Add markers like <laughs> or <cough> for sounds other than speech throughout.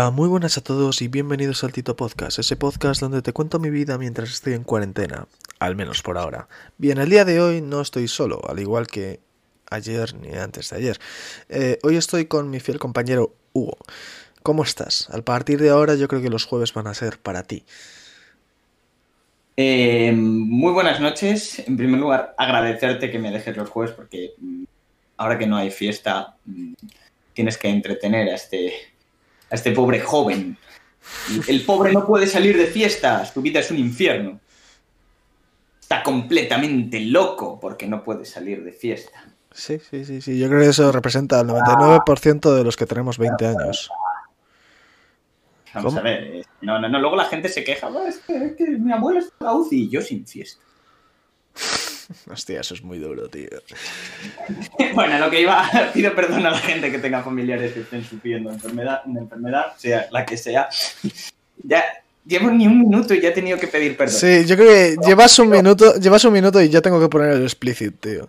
Hola, muy buenas a todos y bienvenidos al Tito Podcast, ese podcast donde te cuento mi vida mientras estoy en cuarentena, al menos por ahora. Bien, el día de hoy no estoy solo, al igual que ayer ni antes de ayer. Eh, hoy estoy con mi fiel compañero Hugo. ¿Cómo estás? A partir de ahora yo creo que los jueves van a ser para ti. Eh, muy buenas noches. En primer lugar, agradecerte que me dejes los jueves porque mm, ahora que no hay fiesta, mm, tienes que entretener a este, a este pobre joven. El pobre no puede salir de fiestas, tu vida es un infierno. Está completamente loco porque no puede salir de fiesta. Sí, sí, sí, sí. Yo creo que eso representa el 99% de los que tenemos 20 años. Vamos ¿Cómo? a ver. eh, No, no, no. Luego la gente se queja. "Ah, Es que, es que mi abuelo está UCI y yo sin fiesta. Hostia, eso es muy duro, tío. <laughs> Bueno, lo que iba, <laughs> pido perdón a la gente que tenga familiares que estén sufriendo enfermedad, una enfermedad, sea la que sea. Ya llevo ni un minuto y ya he tenido que pedir perdón. Sí, yo creo que llevas un minuto, llevas un minuto y ya tengo que poner el explicit, tío.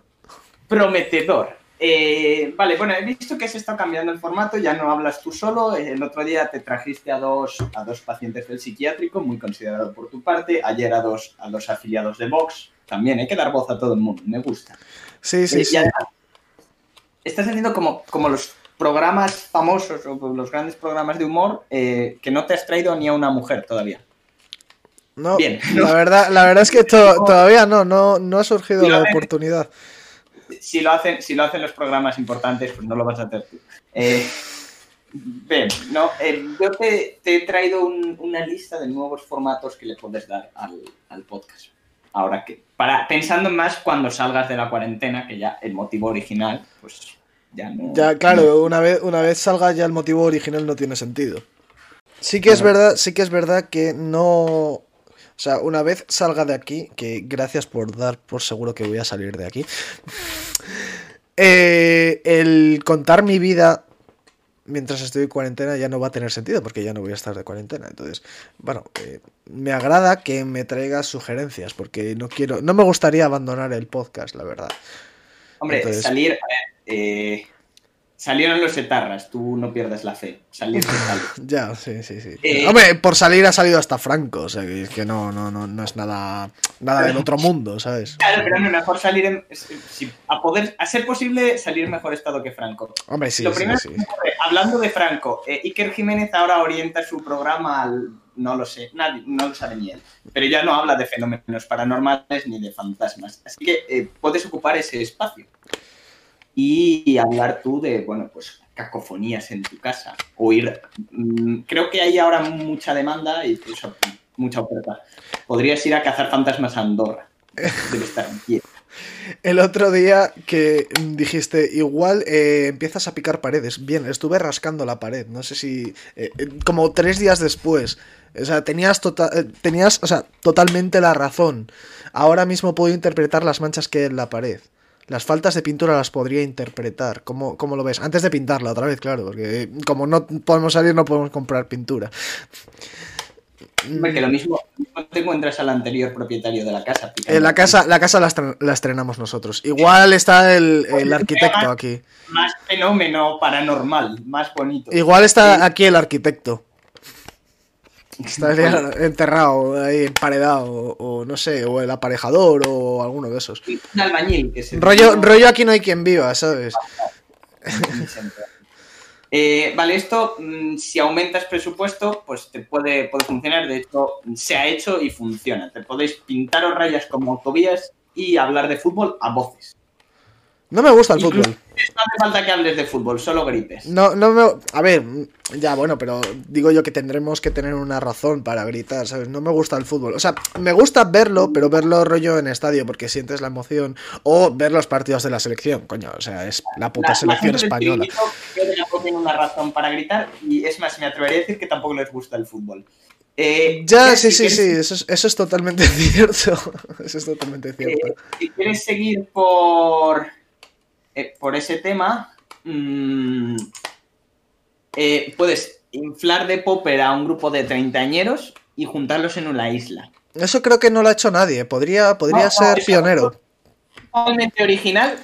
Prometedor. Eh, vale, bueno, he visto que se está cambiando el formato, ya no hablas tú solo. El otro día te trajiste a dos, a dos pacientes del psiquiátrico, muy considerado por tu parte. Ayer a dos, a dos afiliados de Vox. También hay que dar voz a todo el mundo, me gusta. Sí, sí, Eh, sí. estás haciendo como, como los programas famosos o los grandes programas de humor eh, que no te has traído ni a una mujer todavía. No, Bien. la verdad, la verdad es que to- todavía no, no, no ha surgido la de- oportunidad. Si lo hacen, si lo hacen los programas importantes, pues no lo vas a hacer tú. Eh, bien, no, eh, yo te, te he traído un- una lista de nuevos formatos que le puedes dar al, al podcast. Ahora que, para, pensando más cuando salgas de la cuarentena, que ya el motivo original, pues ya no. Ya, claro, una vez, una vez salga ya el motivo original no tiene sentido. Sí que es verdad, sí que es verdad que no. O sea, una vez salga de aquí, que gracias por dar por seguro que voy a salir de aquí. eh, el contar mi vida mientras estoy en cuarentena ya no va a tener sentido porque ya no voy a estar de cuarentena. Entonces, bueno, eh, me agrada que me traigas sugerencias porque no quiero, no me gustaría abandonar el podcast, la verdad. Hombre, Entonces- salir. a ver, eh, salieron los etarras, tú no pierdas la fe. Salir. <laughs> Ya, sí, sí, sí. Eh, Hombre, por salir ha salido hasta Franco, o sea, que es que no, no, no, no es nada, nada del otro mundo, ¿sabes? Claro, pero no, mejor salir en. si- a poder. A ser posible, salir en mejor estado que Franco. Hombre, sí, Lo sí, primero sí. que me ocurre, hablando de Franco, eh, Iker Jiménez ahora orienta su programa al. No lo sé, nadie, no lo sabe ni él. Pero ya no habla de fenómenos paranormales ni de fantasmas. Así que eh, puedes ocupar ese espacio. Y hablar tú de, bueno, pues cacofonías en tu casa. Oír. mm, creo que hay ahora mucha demanda y mucha oferta. Podrías ir a cazar fantasmas a Andorra. Estar. <laughs> El otro día que dijiste, igual eh, empiezas a picar paredes. Bien, estuve rascando la pared, no sé si... eh, eh, como tres días después. O sea, tenías, tota- tenías o sea, totalmente la razón. Ahora mismo puedo interpretar las manchas que hay en la pared. Las faltas de pintura las podría interpretar. ¿Cómo, cómo lo ves? Antes de pintarla otra vez, claro, porque eh, como no podemos salir no podemos comprar pintura. Hombre, que lo mismo te encuentras al anterior propietario de la casa. Eh, la casa, la casa la, estre- la estrenamos nosotros. Igual está el, el arquitecto aquí. Más fenómeno paranormal, más bonito. Igual está aquí el arquitecto. Estaría <laughs> enterrado ahí, emparedado, o, o no sé, o el aparejador, o alguno de esos. Un albañil que se Rollo, rollo aquí no hay quien viva, ¿sabes? <laughs> Eh, vale, esto, mm, si aumentas presupuesto, pues te puede, puede funcionar. De hecho, se ha hecho y funciona. Te podéis pintaros rayas como autovías y hablar de fútbol a voces. No me gusta el Incluso- fútbol. No hace falta que hables de fútbol, solo grites. No, no me. A ver, ya bueno, pero digo yo que tendremos que tener una razón para gritar, ¿sabes? No me gusta el fútbol. O sea, me gusta verlo, pero verlo rollo en estadio, porque sientes la emoción. O ver los partidos de la selección, coño. O sea, es la puta La- selección española. que tampoco tiene una razón para gritar y es más, me atrevería a decir que tampoco les gusta el fútbol. Eh, Ya, sí, si sí, quieres- sí, eso es, eso es totalmente <laughs> cierto. Eso es totalmente cierto. Eh, si quieres seguir por, eh, por ese tema, mm, eh, puedes inflar de popper a un grupo de treintañeros y juntarlos en una isla. Eso creo que no lo ha hecho nadie. Podría, podría No, ser pionero. Totalmente original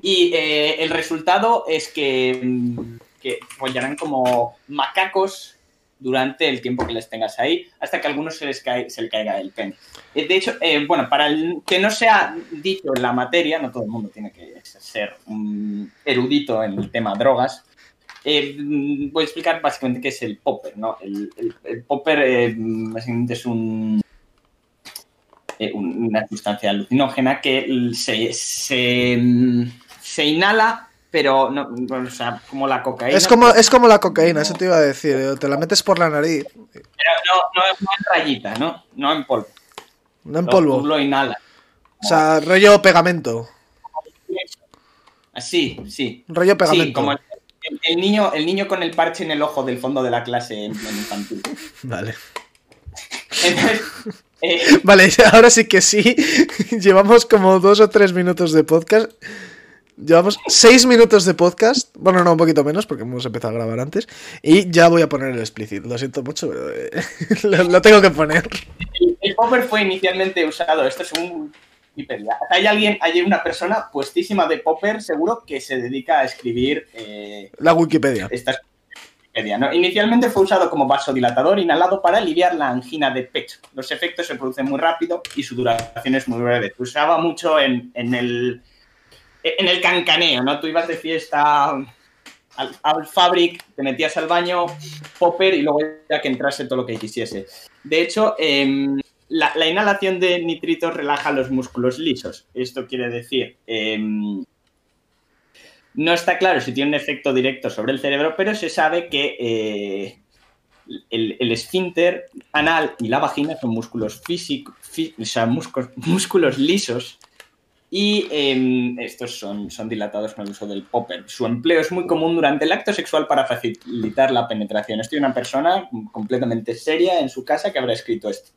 y eh, el resultado es que, mm, que follarán como macacos durante el tiempo que les tengas ahí, hasta que a algunos se les cae, se le caiga el pen. Eh, de hecho, eh, bueno, para el que no sea dicho en la materia, no todo el mundo tiene que ser un erudito en el tema drogas, eh, voy a explicar básicamente qué es el popper, ¿no? El, popper básicamente es un, una sustancia alucinógena que se, se inhala pero no, o sea, como la cocaína. Es como, es como la cocaína, eso te iba a decir. Eh, te la metes por la nariz. Pero no, no, en rayita, ¿no? No en polvo. No en polvo. Tú lo inhalas. O sea, rollo pegamento. Así, sí. Rollo pegamento. Sí, como el, niño, el niño con el parche en el ojo del fondo de la clase en, infantil. Vale. <laughs> Eh, vale, ahora sí que sí. <laughs> Llevamos como dos o tres minutos de podcast. Llevamos seis minutos de podcast. Bueno, no, un poquito menos porque hemos empezado a grabar antes. Y ya voy a poner el explícito. Lo siento mucho, pero eh, <laughs> lo, tengo que poner. El, popper fue inicialmente usado, esto es un Wikipedia. Hay alguien, hay una persona puestísima de popper, seguro, que se dedica a escribir. Eh, la Wikipedia. Estas ¿no? Inicialmente fue usado como vasodilatador inhalado para aliviar la angina de pecho. Los efectos se producen muy rápido y su duración es muy breve. Se usaba mucho en, en el en el cancaneo, ¿no? Tú ibas de fiesta al, al, fabric, te metías al baño, popper y luego ya que entrase todo lo que quisiese. De hecho, em, la, inhalación de nitritos relaja los músculos lisos. Esto quiere decir, em, no está claro si tiene un efecto directo sobre el cerebro, pero se sabe que eh, el, el, esfínter anal y la vagina son músculos físicos, o sea, músculos lisos y em, estos son, son dilatados con el uso del popper. Su empleo es muy común durante el acto sexual para facilitar la penetración. Estoy una persona completamente seria en su casa que habrá escrito esto.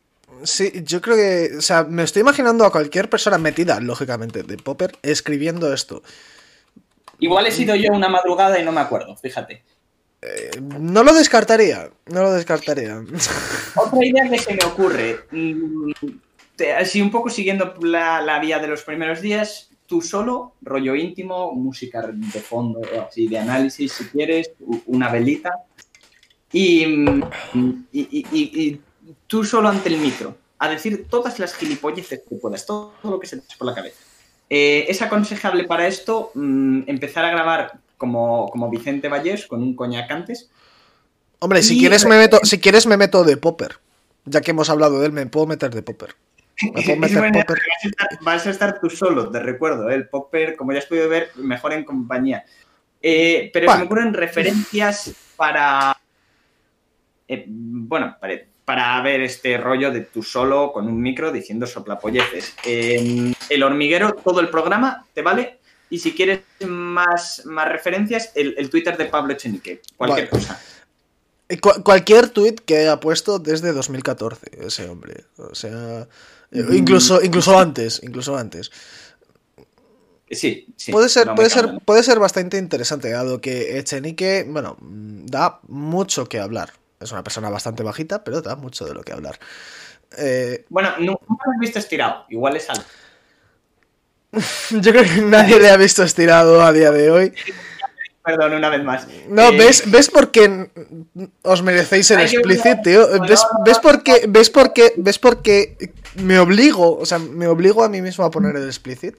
Sí, yo creo que, o sea, me estoy imaginando a cualquier persona metida, lógicamente, de popper, escribiendo esto. Igual he sido yo una madrugada y no me acuerdo, fíjate. Eh, no lo descartaría, no lo descartaría. <laughs> Otra idea que se me ocurre, mm, así un poco siguiendo la, vía de los primeros días, tú solo, rollo íntimo, música de fondo, así de análisis si quieres, una velita, y, y, tú solo ante el micro, a decir todas las gilipolleces que puedas, todo lo que se te por la cabeza. Eh, es aconsejable para esto mm, empezar a grabar como, como Vicente Vallés con un coñac antes. Hombre, si quieres, me meto, si quieres me meto de popper. Ya que hemos hablado de él, me puedo meter de popper. <laughs> Vas, a estar, tú solo, te recuerdo. ¿eh? El popper, como ya has podido ver, mejor en compañía. Eh, pero se me ocurren referencias para. Eh, bueno, para, ver este rollo de tú solo con un micro diciendo soplapolleces. el hormiguero, todo el programa, ¿te vale? Y si quieres más, más referencias, el, Twitter de Pablo Echenique. Cualquier cosa cualquier tweet que haya puesto desde 2014 ese hombre. O sea. Incluso, incluso antes, incluso antes. Sí, sí. Puede ser, puede, ser, puede ser bastante interesante, dado que Echenique, bueno, da mucho que hablar. Es una persona bastante bajita, pero da mucho de lo que hablar. Eh, bueno, nunca lo has visto estirado, igual es algo. <laughs> Yo creo que nadie le ha visto estirado a día de hoy. <laughs> Perdón, una vez más. No, eh, ¿ves, ¿ves por qué os merecéis el explicit, tío? ¿Ves, ¿ves, por qué, ¿Ves por qué? ¿Ves por qué me obligo? O sea, me obligo a mí mismo a poner el explicit.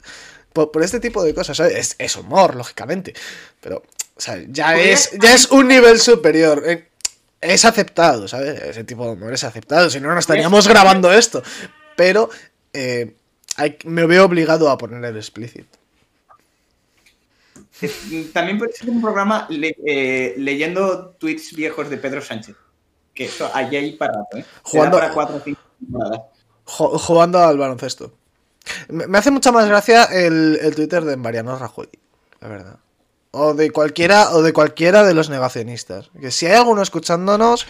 Por, este tipo de cosas, Es, es, humor, lógicamente. Pero, o sea, ya es, ya es un nivel superior. Eh, es aceptado, ¿sabes? Ese tipo de humor es aceptado. Si no, no estaríamos grabando esto. Pero eh, me veo obligado a poner el explicit. También puede ser un programa eh, leyendo tweets viejos de Pedro Sánchez. Que eso allí hay para rato, ¿eh? Jugando, para cuatro o cinco jugando al baloncesto. Me hace mucha más gracia el, Twitter de Mariano Rajoy, la verdad. O de cualquiera, o de cualquiera de los negacionistas. Que si hay alguno escuchándonos,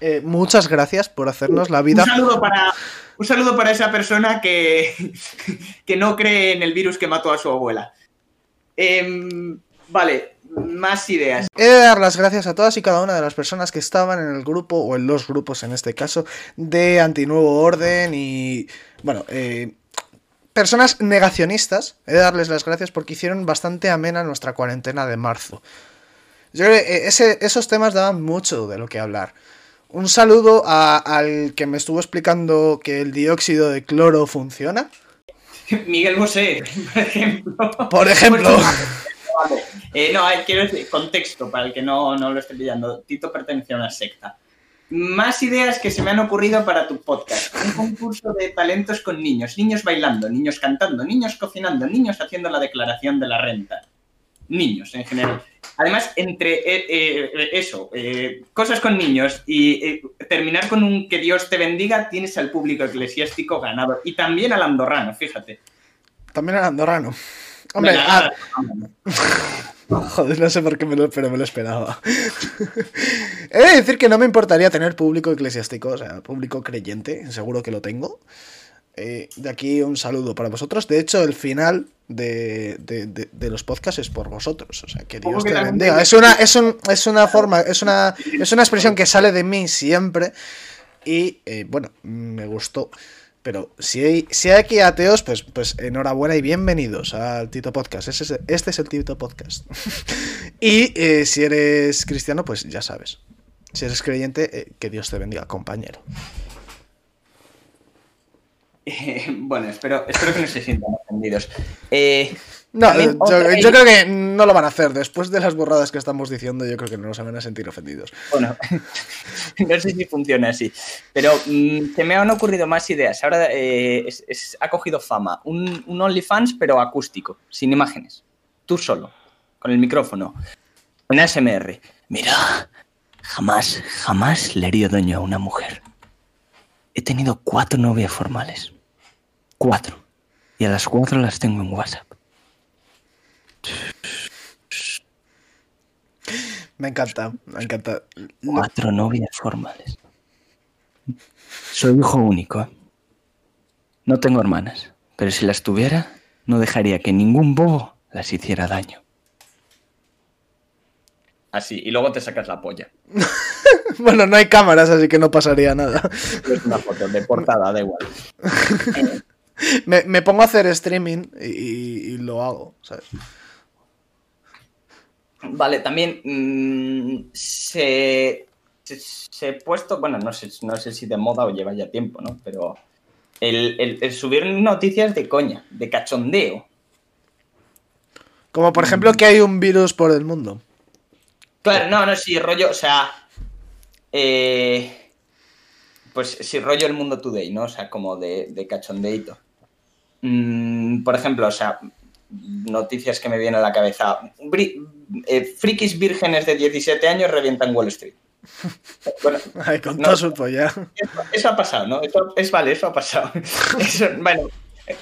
eh, muchas gracias por hacernos la vida. Un saludo para, un saludo para esa persona que, <laughs> que no cree en el virus que mató a su abuela. Em, vale, más ideas. He de dar las gracias a todas y cada una de las personas que estaban en el grupo, o en los grupos en este caso, de Antinuevo Orden y, bueno, eh, personas negacionistas. He de darles las gracias porque hicieron bastante amena nuestra cuarentena de marzo. Yo creo que eh, esos temas daban mucho de lo que hablar. Un saludo a- al que me estuvo explicando que el dióxido de cloro funciona. <laughs> Miguel Bosé, por ejemplo. Por ejemplo. Vale. Eh, no, hay- quiero decir, contexto para el que no, no lo esté pillando. Tito pertenece a una secta. Más ideas que se me han ocurrido para tu podcast. Un concurso de talentos con niños. Niños bailando, niños cantando, niños cocinando, niños haciendo la declaración de la renta. Niños en general. Además, entre eh, eh, eso, eh, cosas con niños y eh, terminar con un que Dios te bendiga, tienes al público eclesiástico ganado. Y también al andorrano, fíjate. También era andorrano. Hombre, ah, <laughs> joder, no sé por qué me lo, pero me lo esperaba. <laughs> He de decir que no me importaría tener público eclesiástico, o sea, público creyente, seguro que lo tengo. Eh, de aquí un saludo para vosotros. De hecho, el final de, de- de- de los podcasts es por vosotros. O sea, que Dios te bendiga. Es una, es, un- es una forma, es una, es una expresión que sale de mí siempre. Y eh, bueno, me gustó. Pero si hay, si hay aquí ateos, pues, pues enhorabuena y bienvenidos al Tito Podcast. Este es el Tito Podcast. <laughs> y eh, si eres cristiano, pues ya sabes. Si eres creyente, eh, que Dios te bendiga, compañero. <laughs> Bueno, espero, espero que no se sientan ofendidos. Eh, No, yo, yo creo que no lo van a hacer. Después de las borradas que estamos diciendo, yo creo que no se van a sentir ofendidos. Bueno, <laughs> no sé si funciona así, pero mm, se me han ocurrido más ideas. Ahora eh, es- es- ha cogido fama. Un, un OnlyFans, pero acústico, sin imágenes. Tú solo, con el micrófono. Un ASMR. Mira, jamás, jamás le haría daño a una mujer. He tenido cuatro novias formales. Cuatro. Y a las cuatro las tengo en WhatsApp. Me encanta, me encanta. Cuatro novias formales. Soy hijo único. ¿eh? No tengo hermanas, pero si las tuviera, no dejaría que ningún bobo las hiciera daño. Así, y luego te sacas la polla. <laughs> Bueno, no hay cámaras, así que no pasaría nada. Es una foto de portada, da igual. <laughs> Me, me pongo a hacer streaming y, y- y lo hago, ¿sabes? Vale, también mm, se, se, se ha puesto, bueno, no sé, no sé si de moda o lleva ya tiempo, ¿no? Pero el, el- el subir noticias de coña, de cachondeo. Como por ejemplo que hay un virus por el mundo. Claro, no, no, sí, rollo, o sea. eh, pues sí, rollo el mundo today, ¿no? O sea, como de, de cachondeito. Mm, por ejemplo, o sea, noticias que me vienen a la cabeza. Bri- eh, frikis vírgenes de 17 años revientan Wall Street. <laughs> Bueno, Ay, con No. todo su polla. eso, eso ha pasado, ¿no? Eso, es vale, eso ha pasado. <laughs> Eso, bueno,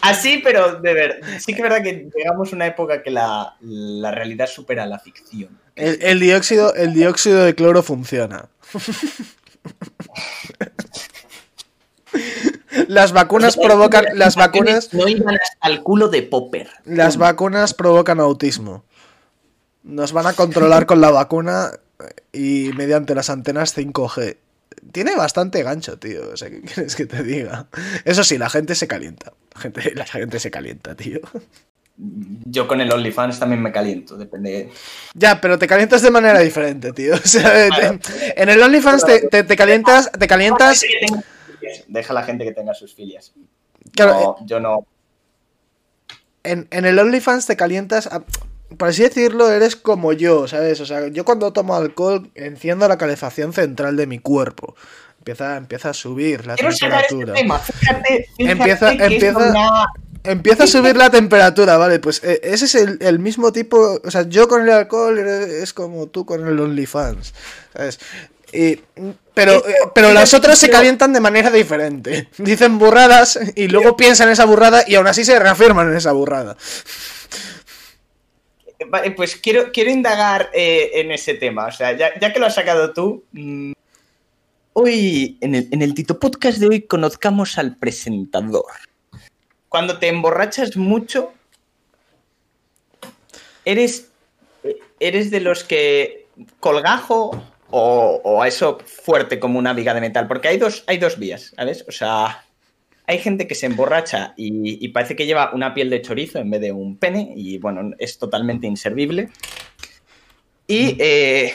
así, pero de ver, sí que es verdad que llegamos a una época que la, la realidad supera la ficción. El, el dióxido, el dióxido de cloro funciona. <laughs> Las vacunas provocan. Las vacunas. No iban el culo de Popper. Las vacunas provocan autismo. Nos van a controlar con la vacuna y mediante las antenas 5G. Tiene bastante gancho, tío. O sea, ¿qué quieres que te diga? Eso sí, la gente se calienta. La gente, <laughs> la gente se calienta, tío. Yo con el OnlyFans también me caliento, depende. Ya, pero te calientas de manera diferente, tío. <laughs> O sea, Claro. te- en el OnlyFans te, te- te calientas, te calientas. Deja a la gente que tenga sus filias. Claro, No, yo no. en, en el OnlyFans te calientas. a- por así decirlo, eres como yo, ¿sabes? O sea, yo cuando tomo alcohol enciendo la calefacción central de mi cuerpo. Empieza, empieza a subir la Quiero este temperatura. tema. Fíjate, fíjate Empieza- empieza- una- Empieza a subir la temperatura, ¿vale? Pues eh, ese es el, el mismo tipo. O sea, yo con el alcohol eh, es como tú con el OnlyFans, ¿sabes? Y- pero, eh, pero las otras se calientan de manera diferente. <laughs> Dicen burradas y luego piensan en esa burrada y aún así se reafirman en esa burrada. Vale, pues quiero, quiero indagar eh, en ese tema. O sea, ya, ya que lo has sacado tú. mm, hoy, en el, en el Tito Podcast de hoy, conozcamos al presentador. Cuando te emborrachas mucho, eres, eres de los que colgajo o, o a eso fuerte como una viga de metal. Porque hay dos, hay dos vías, ¿sabes? O sea, hay gente que se emborracha y, y parece que lleva una piel de chorizo en vez de un pene y bueno, es totalmente inservible. Y, eh,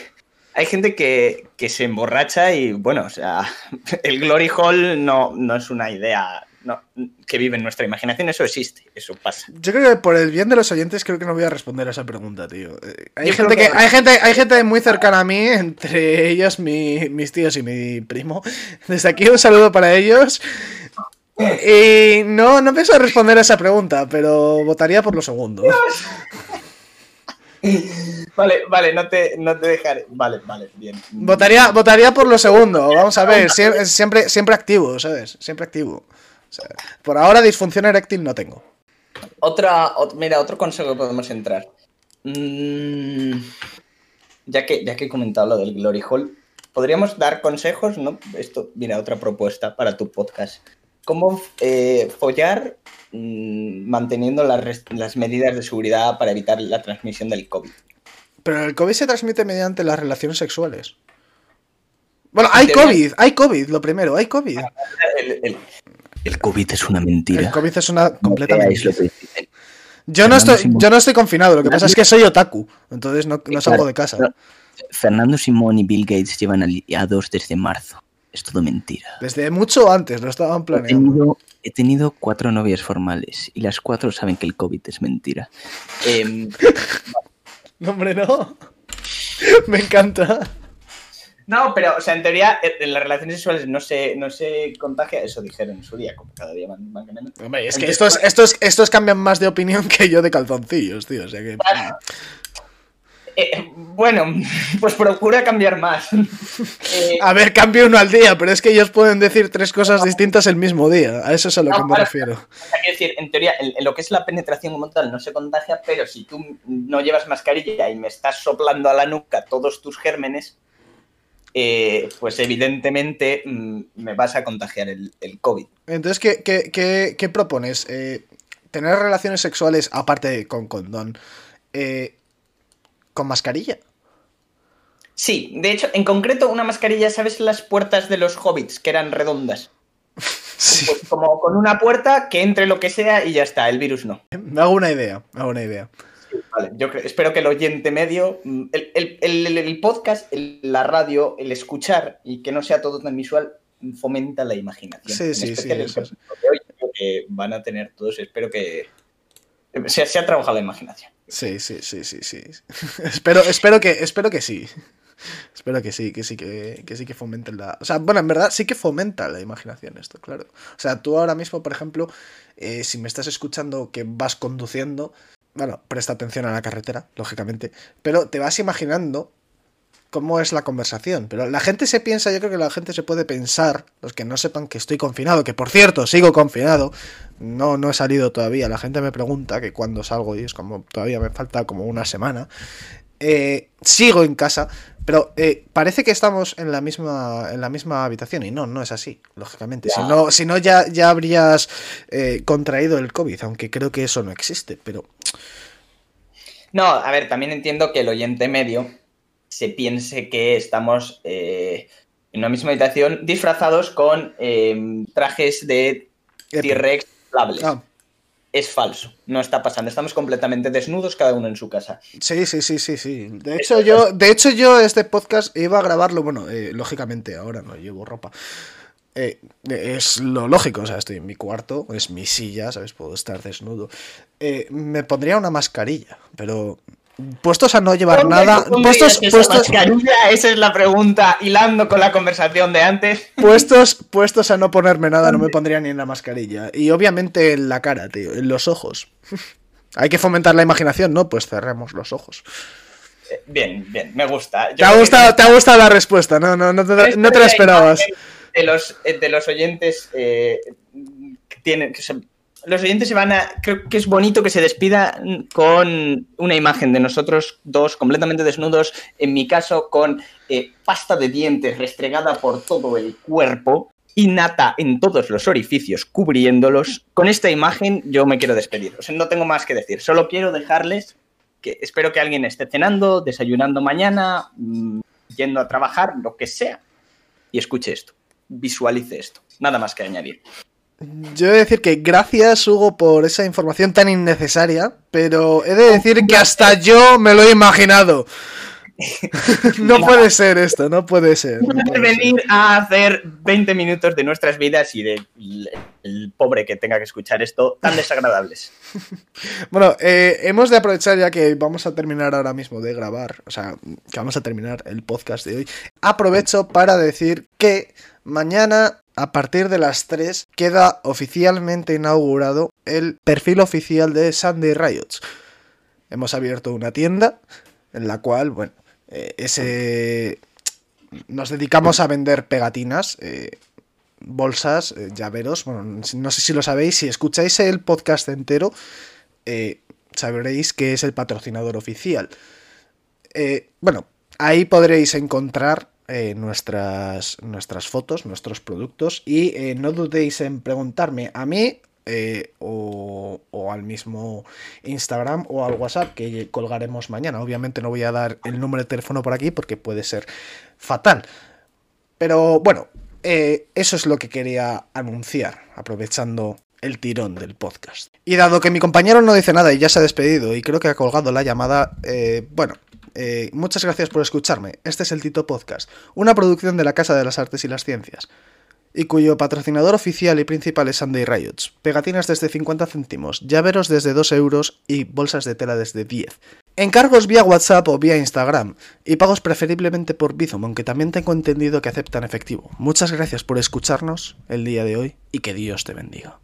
hay gente que, que, se emborracha y, bueno, o sea, <laughs> el Glory Hall no, no es una idea no, que vive en nuestra imaginación, eso existe, eso pasa. Yo creo que por el bien de los oyentes creo que no voy a responder a esa pregunta, tío. Eh, hay, gente que, hay, gente, hay gente muy cercana a mí, entre ellos mi, mis tíos y mi primo. Desde aquí un saludo para ellos. Y no, no pienso responder a esa pregunta, pero votaría por lo segundo. Vale, vale, no te, no te dejaré. Vale, vale, bien. Votaría, votaría por lo segundo. Vamos a ver, siempre, siempre activo, ¿sabes? Siempre activo por ahora disfunción eréctil no tengo. Otra, mira, otro consejo que podemos entrar. Mm, ya, que, ya que he comentado lo del Glory Hall, podríamos dar consejos, ¿no? Esto, mira, otra propuesta para tu podcast. ¿Cómo eh, follar mm, manteniendo las, las medidas de seguridad para evitar la transmisión del COVID? Pero el COVID se transmite mediante las relaciones sexuales. Bueno, hay COVID, hay COVID, lo primero, hay COVID. El COVID es una mentira. El COVID es una completa mentira. Yo no, estoy, yo no estoy confinado, lo que pasa es que soy otaku, entonces no, salgo de casa. Fernando Simón y Bill Gates llevan aliados desde marzo. Es todo mentira. Desde mucho antes, lo estaban planeando. He tenido, he tenido cuatro novias formales y las cuatro saben que el COVID es mentira. Eh... <laughs> no, hombre, no. <laughs> Me encanta. No, pero, o sea, en teoría, en las relaciones sexuales no se, no se contagia, eso dijeron en su día, como cada día van, cambiando. Hombre, es que estos, estos, estos cambian más de opinión que yo de calzoncillos, tío, o sea que... Eh, bueno, <laughs> pues procura cambiar más. <laughs> Eh, a ver, cambio uno al día, pero es que ellos pueden decir tres cosas distintas el mismo día. A eso es a lo que me refiero. Es decir, en teoría, en, lo que es la penetración como tal no se contagia, pero si tú no llevas mascarilla y me estás soplando a la nuca todos tus gérmenes, eh, pues evidentemente mm, me vas a contagiar el, COVID. Entonces, ¿qué, propones? Eh, ¿Tener relaciones sexuales aparte con condón? Eh, ¿Con mascarilla? Sí, de hecho, en concreto, una mascarilla, ¿sabes las puertas de los hobbits que eran redondas? <laughs> Sí. Pues como con una puerta que entre lo que sea y ya está, el virus no. Me hago una idea, me hago una idea. Vale, yo espero que el oyente medio, mm, el, podcast, la radio, el escuchar y que no sea todo tan visual, fomenta la imaginación. Sí, sí, sí. que van a tener todos, espero que se, se ha trabajado la imaginación. Sí, sí, sí, sí, sí. <laughs> espero, espero, que, espero que sí. Espero que sí, que sí, que, sí que fomenten la... O sea, bueno, en verdad sí que fomenta la imaginación esto, claro. O sea, tú ahora mismo, por ejemplo, eh, si me estás escuchando que vas conduciendo, bueno, presta atención a la carretera, lógicamente, pero te vas imaginando cómo es la conversación. Pero la gente se piensa, yo creo que la gente se puede pensar, los que no sepan que estoy confinado, que por cierto, sigo confinado, no, no he salido todavía. La gente me pregunta que cuando salgo y es como todavía me falta como una semana. Eh, sigo en casa, pero eh, parece que estamos en la misma en la misma habitación. Y no, no es así, lógicamente. Si no, si no ya, ya habrías eh, contraído el COVID, aunque creo que eso no existe, pero... No, a ver, también entiendo que el oyente medio se piense que estamos en una misma habitación disfrazados con trajes de T-Rex ah es falso, no está pasando. Estamos completamente desnudos cada uno en su casa. Sí, sí, sí, sí, sí. De hecho, yo, de hecho, yo este podcast iba a grabarlo, bueno, eh, lógicamente ahora no llevo ropa. Eh, es lo lógico, o sea, estoy en mi cuarto, es mi silla, ¿sabes? Puedo estar desnudo. Eh, me pondría una mascarilla, pero puestos a no llevar nada. Puestos, puestos... Esa es la pregunta, hilando con la conversación de antes. Puestos, puestos a no ponerme nada, no me pondría ni en la mascarilla. Y obviamente en la cara, tío, en los ojos. <laughs> Hay que fomentar la imaginación, ¿no? Pues cerremos los ojos. Eh, bien, bien, me gusta. ¿Te ha, gustado, te ha gustado la respuesta, ¿no? No, no, te, no te la esperabas. De los, de los oyentes eh, tienen, que los oyentes se van a. Creo que es bonito que se despida con una imagen de nosotros dos completamente desnudos. En mi caso, con eh, pasta de dientes restregada por todo el cuerpo y nata en todos los orificios cubriéndolos. Con esta imagen yo me quiero despedir. No tengo más que decir. Solo quiero dejarles que espero que alguien esté cenando, desayunando mañana, mm, yendo a trabajar, lo que sea, y escuche esto. Visualice esto. Nada más que añadir. Yo he de decir que gracias, Hugo, por esa información tan innecesaria, pero he de decir que hasta yo me lo he imaginado. <laughs> no puede ser esto, no puede ser. No puede venir a hacer 20 minutos de nuestras vidas y del el pobre que tenga que escuchar esto tan desagradables. <laughs> bueno, eh, hemos de aprovechar ya que vamos a terminar ahora mismo de grabar, o sea, que vamos a terminar el podcast de hoy. Aprovecho para decir que mañana a partir de las 3 queda oficialmente inaugurado el perfil oficial de Sunday Riots. Hemos abierto una tienda en la cual, bueno, eh, ese nos dedicamos a vender pegatinas, eh, bolsas, eh, llaveros. Bueno, no sé si lo sabéis, si escucháis el podcast entero, sabréis que es el patrocinador oficial. bueno, ahí podréis encontrar nuestras, nuestras fotos, nuestros productos y no dudéis en preguntarme a mí eh, o, al mismo Instagram o al WhatsApp que colgaremos mañana. Obviamente no voy a dar el número de teléfono por aquí porque puede ser fatal. Pero bueno, eh, eso es lo que quería anunciar, aprovechando el tirón del podcast. Y dado que mi compañero no dice nada y ya se ha despedido y creo que ha colgado la llamada, eh, bueno, muchas gracias por escucharme. Este es el Tito Podcast, una producción de la Casa de las Artes y las Ciencias y cuyo patrocinador oficial y principal es Sunday Riots. Pegatinas desde 50 céntimos, llaveros desde 2 euros y bolsas de tela desde 10. Encargos vía WhatsApp o vía Instagram y pagos preferiblemente por Bizum, aunque también tengo entendido que aceptan efectivo. Muchas gracias por escucharnos el día de hoy y que Dios te bendiga.